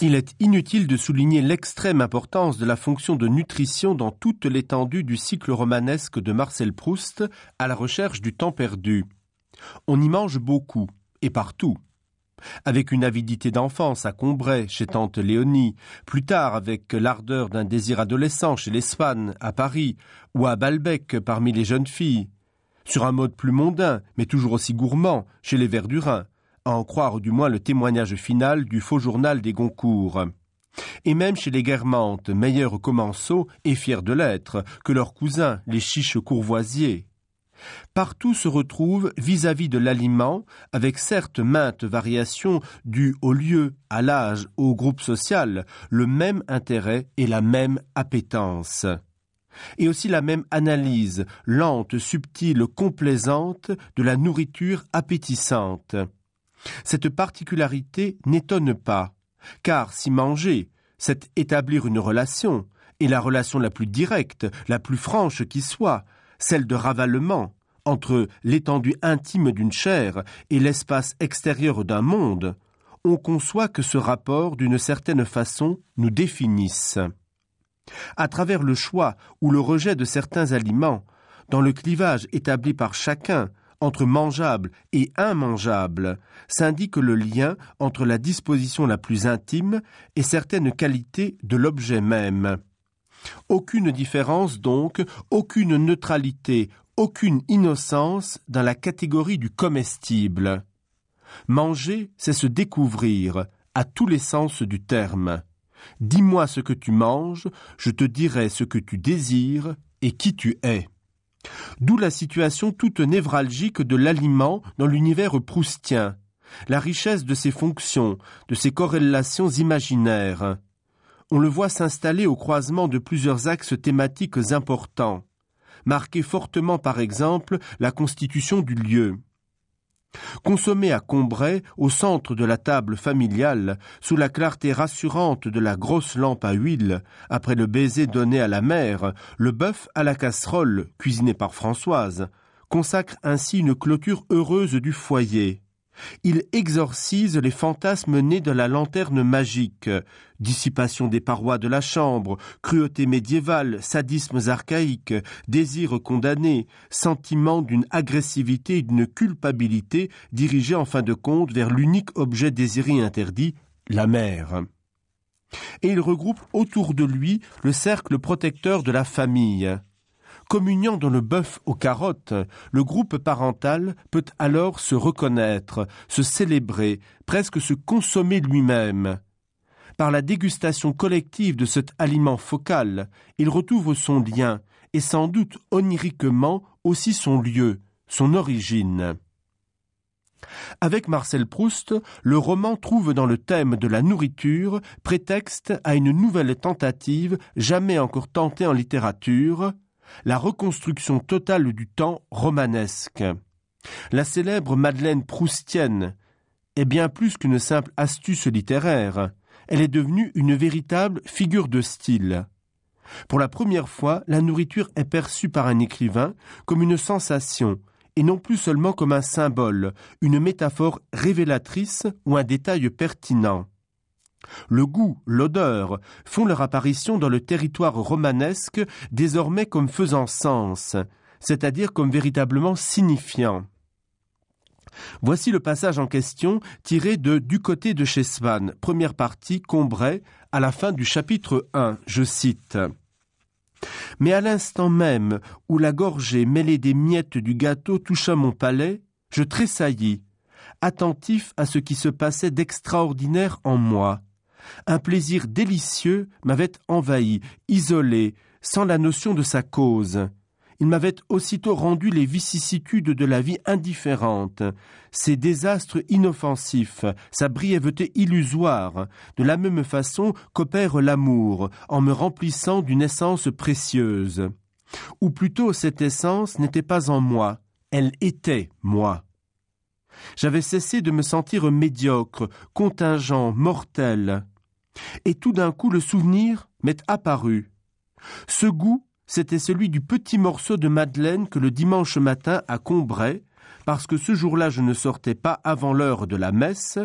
Il est inutile de souligner l'extrême importance de la fonction de nutrition dans toute l'étendue du cycle romanesque de Marcel Proust à la recherche du temps perdu. On y mange beaucoup, et partout. Avec une avidité d'enfance à Combray, chez tante Léonie, plus tard avec l'ardeur d'un désir adolescent chez les Swan, à Paris, ou à Balbec parmi les jeunes filles, sur un mode plus mondain, mais toujours aussi gourmand, chez les Verdurins, à en croire du moins le témoignage final du faux journal des Goncourt. Et même chez les Guermantes, meilleurs commensaux et fiers de l'être, que leurs cousins, les chiches courvoisiers. Partout se retrouve vis-à-vis de l'aliment, avec certes maintes variations dues au lieu, à l'âge, au groupe social, le même intérêt et la même appétence et aussi la même analyse, lente, subtile, complaisante, de la nourriture appétissante. Cette particularité n'étonne pas, car si manger, c'est établir une relation, et la relation la plus directe, la plus franche qui soit, celle de ravalement, entre l'étendue intime d'une chair et l'espace extérieur d'un monde, on conçoit que ce rapport, d'une certaine façon, nous définisse. À travers le choix ou le rejet de certains aliments, dans le clivage établi par chacun entre mangeable et immangeable, s'indique le lien entre la disposition la plus intime et certaines qualités de l'objet même. Aucune différence donc, aucune neutralité, aucune innocence dans la catégorie du comestible. Manger, c'est se découvrir, à tous les sens du terme. Dis-moi ce que tu manges, je te dirai ce que tu désires et qui tu es. D'où la situation toute névralgique de l'aliment dans l'univers proustien, la richesse de ses fonctions, de ses corrélations imaginaires. On le voit s'installer au croisement de plusieurs axes thématiques importants, marquer fortement par exemple la constitution du lieu. Consommé à Combray, au centre de la table familiale, sous la clarté rassurante de la grosse lampe à huile, après le baiser donné à la mère, le bœuf à la casserole, cuisiné par Françoise, consacre ainsi une clôture heureuse du foyer. Il exorcise les fantasmes nés de la lanterne magique, dissipation des parois de la chambre, cruauté médiévale, sadismes archaïques, désirs condamnés, sentiment d'une agressivité et d'une culpabilité dirigés en fin de compte vers l'unique objet désiré interdit, la mère. Et il regroupe autour de lui le cercle protecteur de la famille. Communiant dans le bœuf aux carottes, le groupe parental peut alors se reconnaître, se célébrer, presque se consommer lui-même. Par la dégustation collective de cet aliment focal, il retrouve son lien, et sans doute oniriquement aussi son lieu, son origine. Avec Marcel Proust, le roman trouve dans le thème de la nourriture prétexte à une nouvelle tentative jamais encore tentée en littérature, la reconstruction totale du temps romanesque. La célèbre Madeleine proustienne est bien plus qu'une simple astuce littéraire, elle est devenue une véritable figure de style. Pour la première fois, la nourriture est perçue par un écrivain comme une sensation, et non plus seulement comme un symbole, une métaphore révélatrice ou un détail pertinent. Le goût, l'odeur font leur apparition dans le territoire romanesque désormais comme faisant sens, c'est-à-dire comme véritablement signifiant. Voici le passage en question tiré de Du côté de chez Swann, première partie, Combray, à la fin du chapitre 1, je cite. Mais à l'instant même où la gorgée mêlée des miettes du gâteau toucha mon palais, je tressaillis, attentif à ce qui se passait d'extraordinaire en moi. Un plaisir délicieux m'avait envahi, isolé, sans la notion de sa cause. Il m'avait aussitôt rendu les vicissitudes de la vie indifférentes, ses désastres inoffensifs, sa brièveté illusoire, de la même façon qu'opère l'amour, en me remplissant d'une essence précieuse. Ou plutôt cette essence n'était pas en moi, elle était moi. J'avais cessé de me sentir médiocre, contingent, mortel. Et tout d'un coup le souvenir m'est apparu. Ce goût, c'était celui du petit morceau de madeleine que le dimanche matin à Combray, parce que ce jour-là je ne sortais pas avant l'heure de la messe,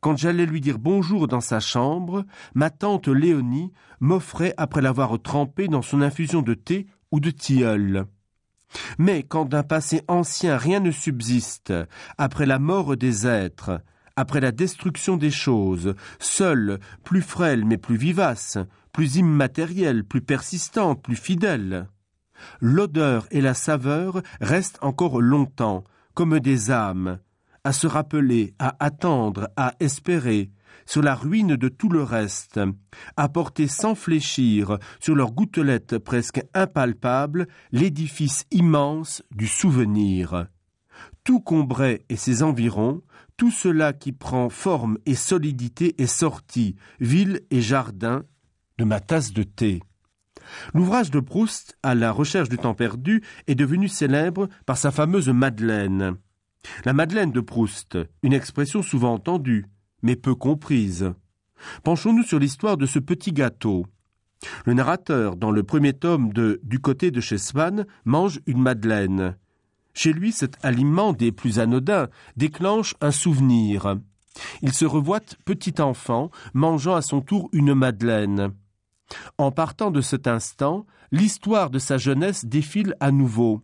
Quand j'allais lui dire bonjour dans sa chambre, ma tante Léonie m'offrait après l'avoir trempé dans son infusion de thé ou de tilleul. Mais quand d'un passé ancien rien ne subsiste, après la mort des êtres, après la destruction des choses, seule, plus frêle mais plus vivace, plus immatérielle, plus persistante, plus fidèle, l'odeur et la saveur restent encore longtemps, comme des âmes, à se rappeler, à attendre, à espérer, sur la ruine de tout le reste, à porter sans fléchir sur leurs gouttelettes presque impalpables l'édifice immense du souvenir. Tout Combray et ses environs, tout cela qui prend forme et solidité est sorti, ville et jardin, de ma tasse de thé. L'ouvrage de Proust, à la recherche du temps perdu, est devenu célèbre par sa fameuse Madeleine. La Madeleine de Proust, une expression souvent entendue, mais peu comprise. Penchons-nous sur l'histoire de ce petit gâteau. Le narrateur, dans le premier tome de Du côté de chez Swann, mange une madeleine. Chez lui, cet aliment des plus anodins déclenche un souvenir. Il se revoit petit enfant, mangeant à son tour une madeleine. En partant de cet instant, l'histoire de sa jeunesse défile à nouveau.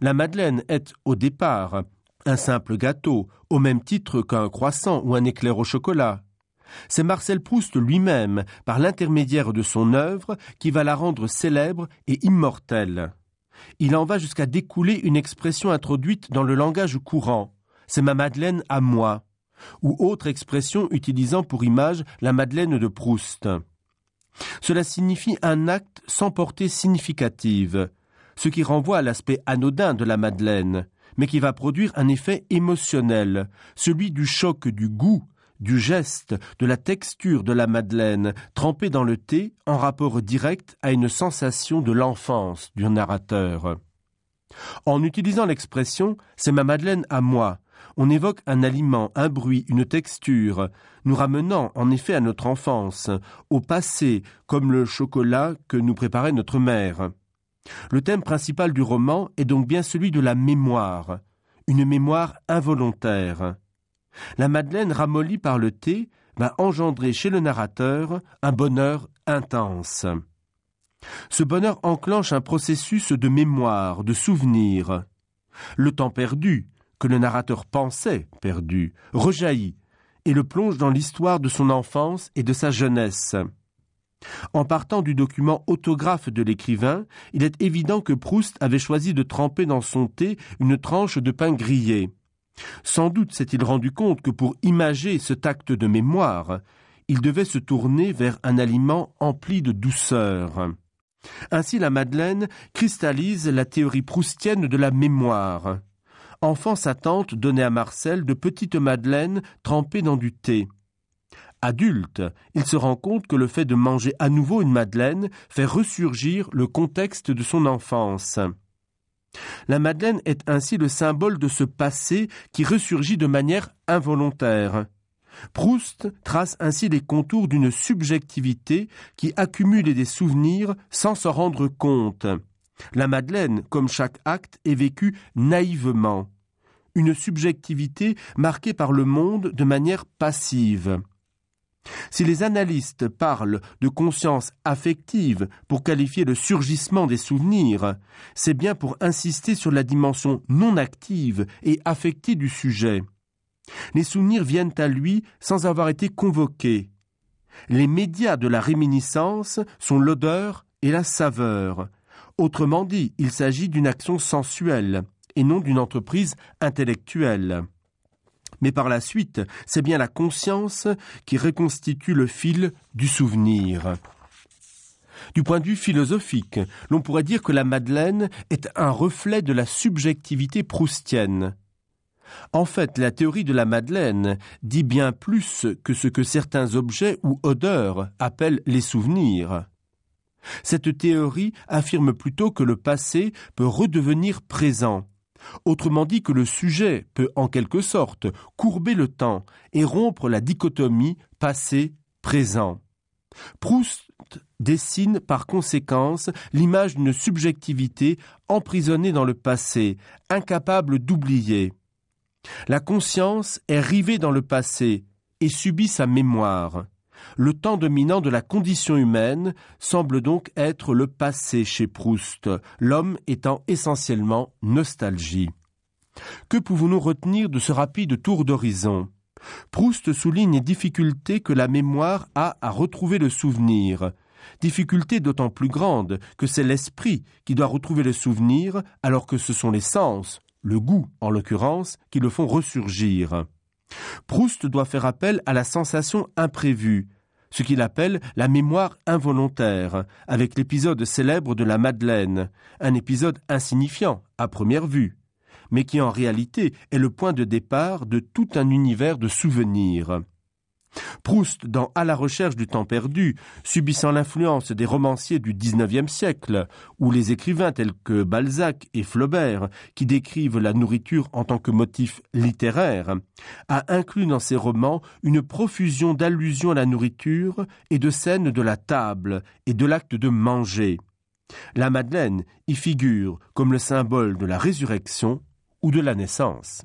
La madeleine est, au départ, un simple gâteau, au même titre qu'un croissant ou un éclair au chocolat. C'est Marcel Proust lui-même, par l'intermédiaire de son œuvre, qui va la rendre célèbre et immortelle. Il en va jusqu'à découler une expression introduite dans le langage courant. C'est ma Madeleine à moi, ou autre expression utilisant pour image la Madeleine de Proust. Cela signifie un acte sans portée significative, ce qui renvoie à l'aspect anodin de la Madeleine, mais qui va produire un effet émotionnel, celui du choc du goût, du geste, de la texture de la madeleine, trempée dans le thé, en rapport direct à une sensation de l'enfance du narrateur. En utilisant l'expression c'est ma madeleine à moi, on évoque un aliment, un bruit, une texture, nous ramenant en effet à notre enfance, au passé, comme le chocolat que nous préparait notre mère. Le thème principal du roman est donc bien celui de la mémoire, une mémoire involontaire. La Madeleine ramollie par le thé va engendrer chez le narrateur un bonheur intense. Ce bonheur enclenche un processus de mémoire, de souvenir. Le temps perdu, que le narrateur pensait perdu, rejaillit et le plonge dans l'histoire de son enfance et de sa jeunesse. En partant du document autographe de l'écrivain, il est évident que Proust avait choisi de tremper dans son thé une tranche de pain grillé. Sans doute s'est-il rendu compte que pour imager ce acte de mémoire, il devait se tourner vers un aliment empli de douceur. Ainsi la Madeleine cristallise la théorie proustienne de la mémoire. Enfant, sa tante donnait à Marcel de petites madeleines trempées dans du thé. Adulte, il se rend compte que le fait de manger à nouveau une madeleine fait ressurgir le contexte de son enfance. La madeleine est ainsi le symbole de ce passé qui ressurgit de manière involontaire. Proust trace ainsi les contours d'une subjectivité qui accumule des souvenirs sans s'en rendre compte. La Madeleine, comme chaque acte, est vécue naïvement. Une subjectivité marquée par le monde de manière passive. Si les analystes parlent de conscience affective pour qualifier le surgissement des souvenirs, c'est bien pour insister sur la dimension non active et affectée du sujet. Les souvenirs viennent à lui sans avoir été convoqués. Les médias de la réminiscence sont l'odeur et la saveur. Autrement dit, il s'agit d'une action sensuelle et non d'une entreprise intellectuelle mais par la suite, c'est bien la conscience qui reconstitue le fil du souvenir. Du point de vue philosophique, l'on pourrait dire que la Madeleine est un reflet de la subjectivité proustienne. En fait, la théorie de la Madeleine dit bien plus que ce que certains objets ou odeurs appellent les souvenirs. Cette théorie affirme plutôt que le passé peut redevenir présent, Autrement dit que le sujet peut en quelque sorte courber le temps et rompre la dichotomie passé-présent. Proust dessine par conséquence l'image d'une subjectivité emprisonnée dans le passé, incapable d'oublier. La conscience est rivée dans le passé, et subit sa mémoire. Le temps dominant de la condition humaine semble donc être le passé chez Proust, l'homme étant essentiellement nostalgie. Que pouvons-nous retenir de ce rapide tour d'horizon? Proust souligne les difficultés que la mémoire a à retrouver le souvenir, difficulté d'autant plus grande que c'est l'esprit qui doit retrouver le souvenir alors que ce sont les sens, le goût en l'occurrence, qui le font ressurgir. Proust doit faire appel à la sensation imprévue, ce qu'il appelle la mémoire involontaire, avec l'épisode célèbre de la Madeleine, un épisode insignifiant à première vue, mais qui en réalité est le point de départ de tout un univers de souvenirs. Proust, dans À la recherche du temps perdu, subissant l'influence des romanciers du XIXe siècle, ou les écrivains tels que Balzac et Flaubert, qui décrivent la nourriture en tant que motif littéraire, a inclus dans ses romans une profusion d'allusions à la nourriture et de scènes de la table et de l'acte de manger. La Madeleine y figure comme le symbole de la résurrection ou de la naissance.